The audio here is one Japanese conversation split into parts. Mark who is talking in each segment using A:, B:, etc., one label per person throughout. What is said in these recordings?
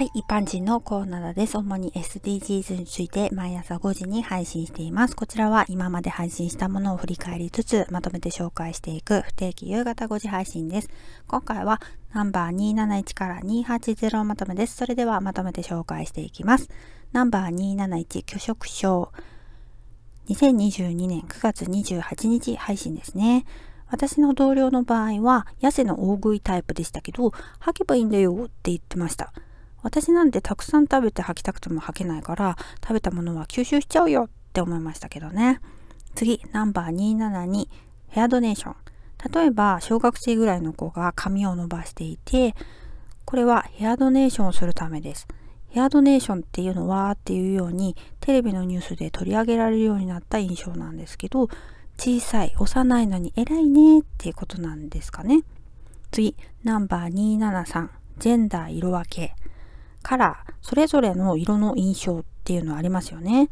A: はい、一般人のコーナーです。主に SDGs について毎朝5時に配信しています。こちらは今まで配信したものを振り返りつつ、まとめて紹介していく不定期夕方5時配信です。今回はナンバー271から280まとめです。それではまとめて紹介していきます。ナンバー271拒食症。2022年9月28日配信ですね。私の同僚の場合は、痩せの大食いタイプでしたけど、吐けばいいんだよって言ってました。私なんてたくさん食べて吐きたくても吐けないから食べたものは吸収しちゃうよって思いましたけどね。次、ナンバー272、ヘアドネーション。例えば、小学生ぐらいの子が髪を伸ばしていて、これはヘアドネーションをするためです。ヘアドネーションっていうのはっていうようにテレビのニュースで取り上げられるようになった印象なんですけど、小さい、幼いのに偉いねっていうことなんですかね。次、ナンバー273、ジェンダー色分け。カラー、それぞれの色の印象っていうのありますよね。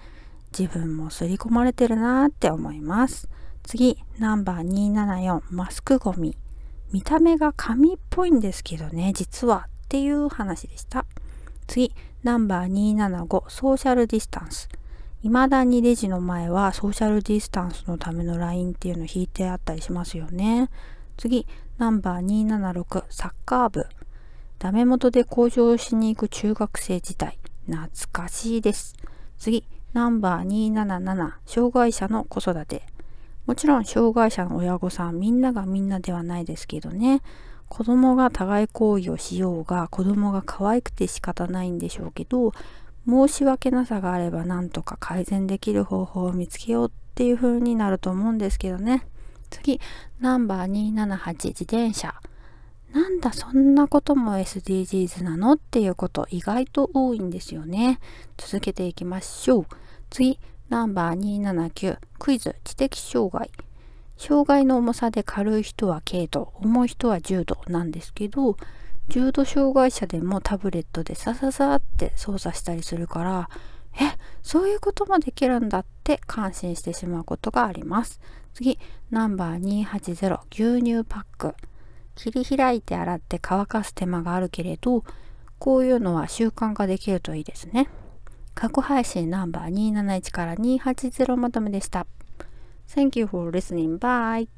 A: 自分も刷り込まれてるなーって思います。次、ナンバー274、マスクゴミ。見た目が紙っぽいんですけどね、実はっていう話でした。次、ナンバー275、ソーシャルディスタンス。未だにレジの前はソーシャルディスタンスのためのラインっていうのを引いてあったりしますよね。次、ナンバー276、サッカー部。ダメ元で向上しに行く中学生時代。懐かしいです。次、ナンバー277、障害者の子育て。もちろん障害者の親御さんみんながみんなではないですけどね。子供が互い行為をしようが子供が可愛くて仕方ないんでしょうけど申し訳なさがあればなんとか改善できる方法を見つけようっていう風になると思うんですけどね。次、ナンバー278自転車。なんだそんなことも SDGs なの？っていうこと意外と多いんですよね。続けていきましょう。次、ナンバー279クイズ知的障害。障害の重さで軽い人は軽度、重い人は重度なんですけど、重度障害者でもタブレットでサササって操作したりするから、え、そういうこともできるんだって感心してしまうことがあります。次、ナンバー280牛乳パック。切り開いて洗って乾かす手間があるけれど、こういうのは習慣化できるといいですね。過去配信ナンバー271から280まとめでした。Thank you for listening. Bye.